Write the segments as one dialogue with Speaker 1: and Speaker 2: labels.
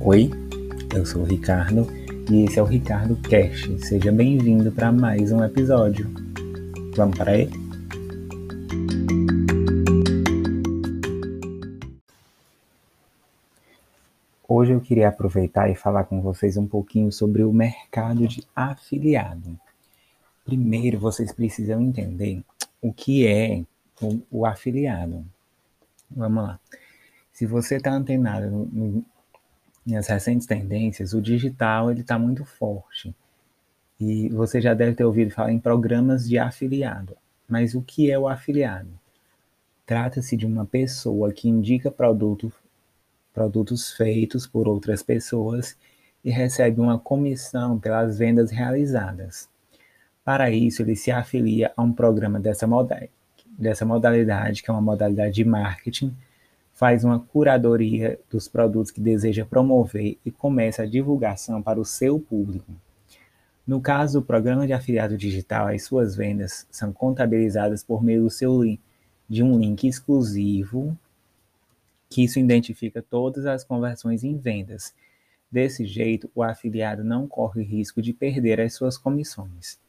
Speaker 1: Oi, eu sou o Ricardo e esse é o Ricardo Cast. Seja bem-vindo para mais um episódio. Vamos para ele? Hoje eu queria aproveitar e falar com vocês um pouquinho sobre o mercado de afiliado. Primeiro, vocês precisam entender o que é o, o afiliado. Vamos lá. Se você está antenado no, nas recentes tendências, o digital ele está muito forte. E você já deve ter ouvido falar em programas de afiliado. Mas o que é o afiliado? Trata-se de uma pessoa que indica produto, produtos feitos por outras pessoas e recebe uma comissão pelas vendas realizadas. Para isso, ele se afilia a um programa dessa modalidade, dessa modalidade que é uma modalidade de marketing faz uma curadoria dos produtos que deseja promover e começa a divulgação para o seu público. No caso do programa de afiliado digital, as suas vendas são contabilizadas por meio do seu link, de um link exclusivo, que isso identifica todas as conversões em vendas. Desse jeito, o afiliado não corre risco de perder as suas comissões.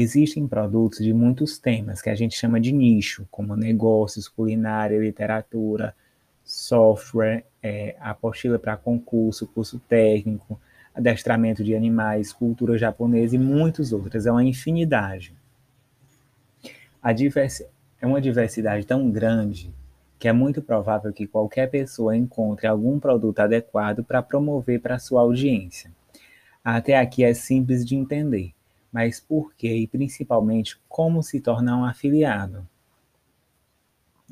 Speaker 1: Existem produtos de muitos temas que a gente chama de nicho, como negócios, culinária, literatura, software, é, apostila para concurso, curso técnico, adestramento de animais, cultura japonesa e muitos outros. É uma infinidade. Diversi é uma diversidade tão grande que é muito provável que qualquer pessoa encontre algum produto adequado para promover para sua audiência. Até aqui é simples de entender mas por que e principalmente como se tornar um afiliado?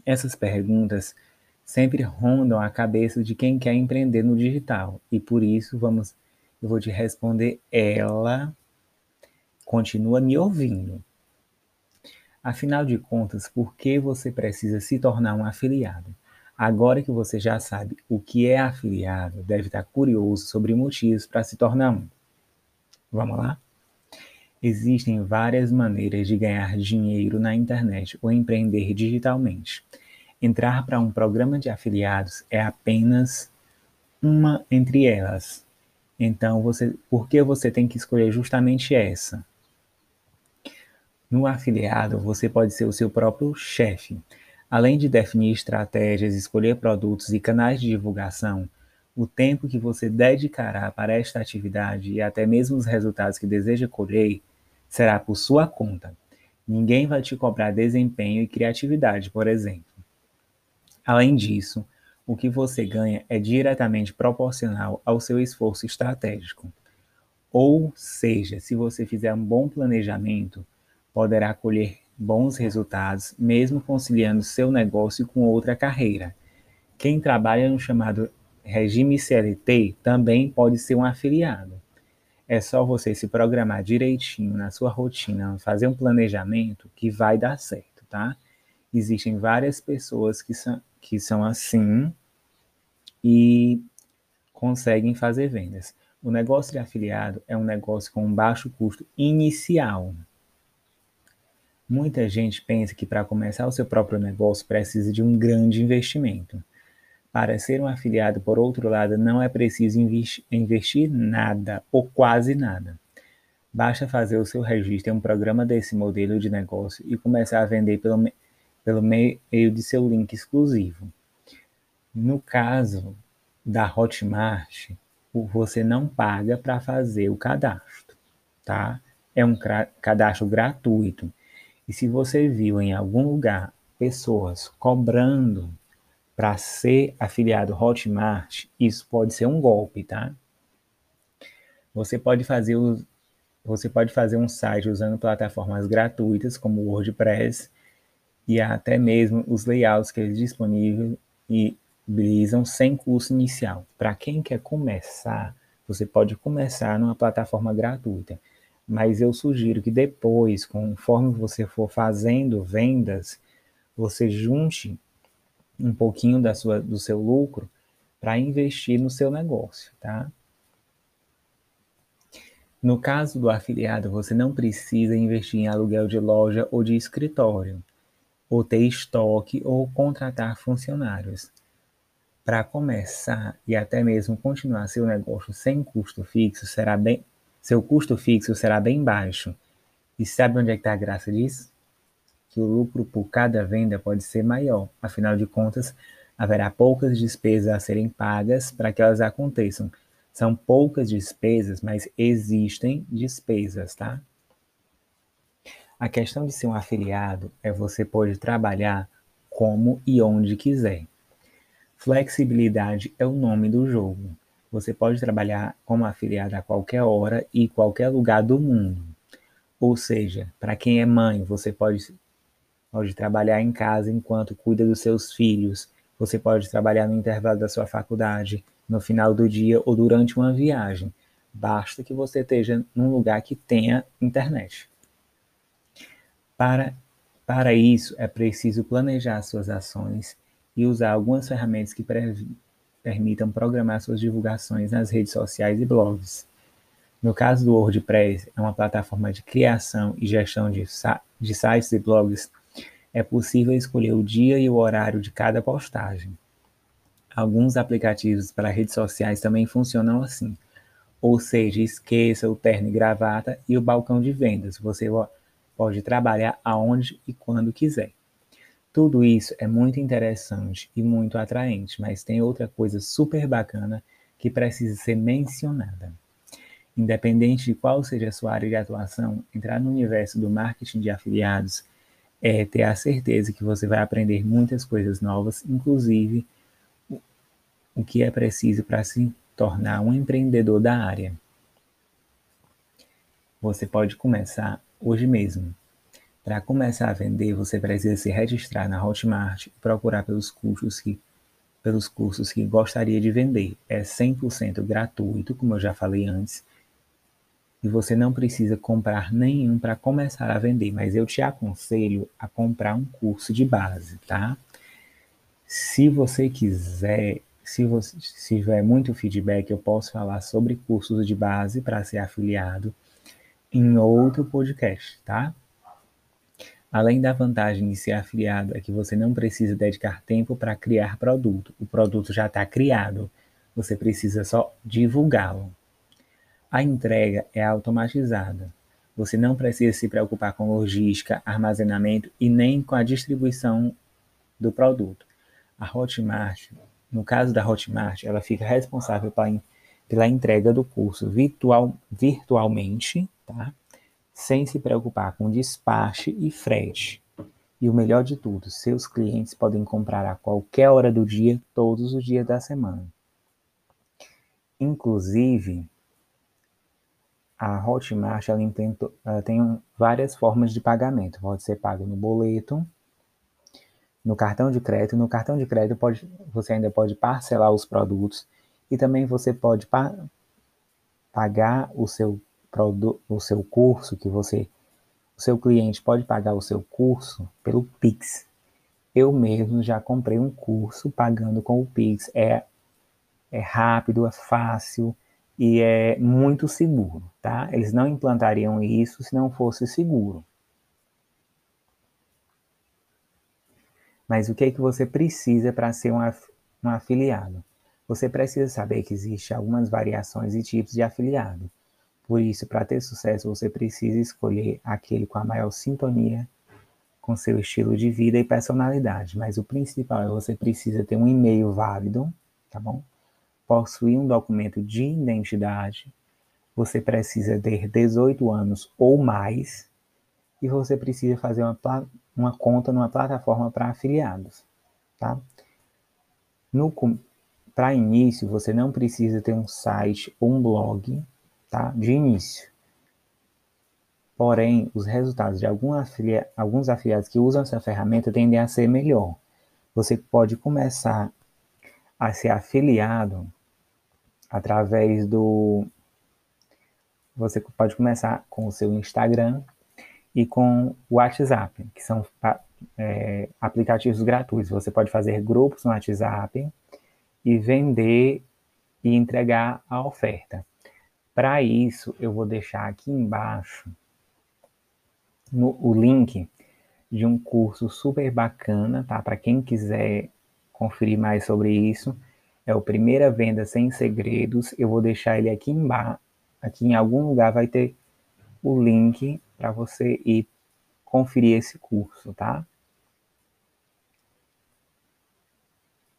Speaker 1: Essas perguntas sempre rondam a cabeça de quem quer empreender no digital e por isso vamos eu vou te responder ela continua me ouvindo. Afinal de contas, por que você precisa se tornar um afiliado? Agora que você já sabe o que é afiliado, deve estar curioso sobre motivos para se tornar um. Vamos lá? Existem várias maneiras de ganhar dinheiro na internet ou empreender digitalmente. Entrar para um programa de afiliados é apenas uma entre elas. Então, você, por que você tem que escolher justamente essa? No afiliado, você pode ser o seu próprio chefe. Além de definir estratégias, escolher produtos e canais de divulgação, o tempo que você dedicará para esta atividade e até mesmo os resultados que deseja colher será por sua conta. Ninguém vai te cobrar desempenho e criatividade, por exemplo. Além disso, o que você ganha é diretamente proporcional ao seu esforço estratégico. Ou seja, se você fizer um bom planejamento, poderá colher bons resultados, mesmo conciliando seu negócio com outra carreira. Quem trabalha no chamado regime CLT também pode ser um afiliado. É só você se programar direitinho na sua rotina, fazer um planejamento que vai dar certo, tá? Existem várias pessoas que são, que são assim e conseguem fazer vendas. O negócio de afiliado é um negócio com um baixo custo inicial. Muita gente pensa que para começar o seu próprio negócio precisa de um grande investimento. Para ser um afiliado, por outro lado, não é preciso investir nada ou quase nada. Basta fazer o seu registro em um programa desse modelo de negócio e começar a vender pelo, pelo meio de seu link exclusivo. No caso da Hotmart, você não paga para fazer o cadastro, tá? É um cadastro gratuito. E se você viu em algum lugar pessoas cobrando para ser afiliado Hotmart, isso pode ser um golpe, tá? Você pode fazer o, você pode fazer um site usando plataformas gratuitas como WordPress e até mesmo os layouts que eles disponibilizam sem custo inicial. Para quem quer começar, você pode começar numa plataforma gratuita, mas eu sugiro que depois, conforme você for fazendo vendas, você junte um pouquinho da sua, do seu lucro para investir no seu negócio, tá? No caso do afiliado, você não precisa investir em aluguel de loja ou de escritório, ou ter estoque ou contratar funcionários. para começar e até mesmo continuar seu negócio sem custo fixo, será bem, seu custo fixo será bem baixo. E sabe onde é que está a graça disso? Que o lucro por cada venda pode ser maior. Afinal de contas, haverá poucas despesas a serem pagas para que elas aconteçam. São poucas despesas, mas existem despesas, tá? A questão de ser um afiliado é você pode trabalhar como e onde quiser. Flexibilidade é o nome do jogo. Você pode trabalhar como afiliado a qualquer hora e qualquer lugar do mundo. Ou seja, para quem é mãe, você pode, pode trabalhar em casa enquanto cuida dos seus filhos. Você pode trabalhar no intervalo da sua faculdade, no final do dia ou durante uma viagem. Basta que você esteja num lugar que tenha internet. Para, para isso, é preciso planejar suas ações e usar algumas ferramentas que permitam programar suas divulgações nas redes sociais e blogs. No caso do WordPress, é uma plataforma de criação e gestão de, de sites e blogs, é possível escolher o dia e o horário de cada postagem. Alguns aplicativos para redes sociais também funcionam assim. Ou seja, esqueça o terno e gravata e o balcão de vendas. Você pode trabalhar aonde e quando quiser. Tudo isso é muito interessante e muito atraente, mas tem outra coisa super bacana que precisa ser mencionada. Independente de qual seja a sua área de atuação, entrar no universo do marketing de afiliados é ter a certeza que você vai aprender muitas coisas novas, inclusive o que é preciso para se tornar um empreendedor da área. Você pode começar hoje mesmo. Para começar a vender, você precisa se registrar na Hotmart e procurar pelos cursos que pelos cursos que gostaria de vender. É 100% gratuito, como eu já falei antes. E você não precisa comprar nenhum para começar a vender, mas eu te aconselho a comprar um curso de base, tá? Se você quiser, se você tiver muito feedback, eu posso falar sobre cursos de base para ser afiliado em outro podcast, tá? Além da vantagem de ser afiliado é que você não precisa dedicar tempo para criar produto. O produto já está criado. Você precisa só divulgá-lo. A entrega é automatizada. Você não precisa se preocupar com logística, armazenamento e nem com a distribuição do produto. A Hotmart, no caso da Hotmart, ela fica responsável pela entrega do curso virtual, virtualmente, tá? sem se preocupar com despache e frete. E o melhor de tudo, seus clientes podem comprar a qualquer hora do dia, todos os dias da semana. Inclusive, a Hotmart ela ela tem várias formas de pagamento. Pode ser pago no boleto, no cartão de crédito. No cartão de crédito pode, você ainda pode parcelar os produtos e também você pode pa pagar o seu o seu curso, que você, o seu cliente pode pagar o seu curso pelo Pix. Eu mesmo já comprei um curso pagando com o Pix. É, é rápido, é fácil e é muito seguro, tá? Eles não implantariam isso se não fosse seguro. Mas o que é que você precisa para ser um, um afiliado? Você precisa saber que existem algumas variações e tipos de afiliado. Por isso, para ter sucesso, você precisa escolher aquele com a maior sintonia com seu estilo de vida e personalidade. Mas o principal é você precisa ter um e-mail válido, tá bom? Possuir um documento de identidade. Você precisa ter 18 anos ou mais. E você precisa fazer uma, uma conta numa plataforma para afiliados, tá? Para início, você não precisa ter um site ou um blog tá? de início. Porém, os resultados de afilia alguns afiliados que usam essa ferramenta tendem a ser melhor. Você pode começar a ser afiliado através do. Você pode começar com o seu Instagram e com o WhatsApp, que são é, aplicativos gratuitos. Você pode fazer grupos no WhatsApp e vender e entregar a oferta. Para isso, eu vou deixar aqui embaixo no, o link de um curso super bacana, tá? Para quem quiser conferir mais sobre isso, É o Primeira Venda Sem Segredos. Eu vou deixar ele aqui embaixo. Aqui em algum lugar vai ter o link para você ir conferir esse curso, tá?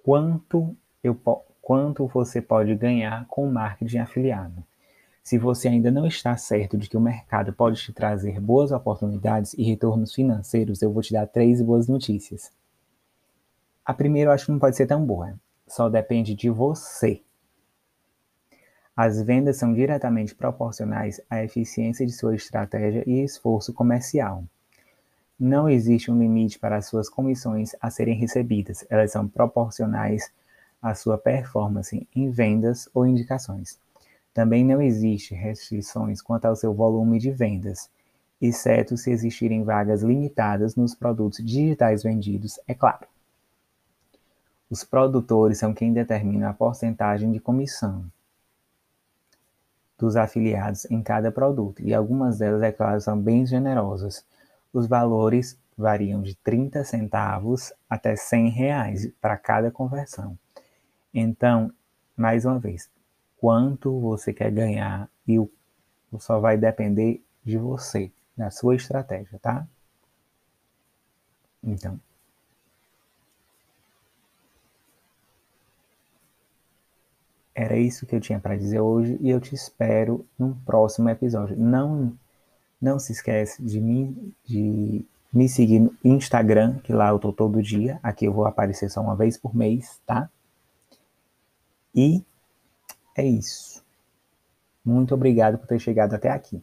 Speaker 1: Quanto, eu, quanto você pode ganhar com marketing afiliado? Se você ainda não está certo de que o mercado pode te trazer boas oportunidades e retornos financeiros, eu vou te dar três boas notícias. A primeira eu acho que não pode ser tão boa. Só depende de você. As vendas são diretamente proporcionais à eficiência de sua estratégia e esforço comercial. Não existe um limite para as suas comissões a serem recebidas, elas são proporcionais à sua performance em vendas ou indicações. Também não existe restrições quanto ao seu volume de vendas, exceto se existirem vagas limitadas nos produtos digitais vendidos, é claro. Os produtores são quem determina a porcentagem de comissão dos afiliados em cada produto, e algumas delas, é claro, são bem generosas. Os valores variam de 30 centavos até 100 reais para cada conversão. Então, mais uma vez, quanto você quer ganhar e o só vai depender de você, da sua estratégia, tá? Então, Era isso que eu tinha para dizer hoje e eu te espero num próximo episódio. Não, não se esquece de me, de me seguir no Instagram, que lá eu tô todo dia. Aqui eu vou aparecer só uma vez por mês, tá? E é isso. Muito obrigado por ter chegado até aqui.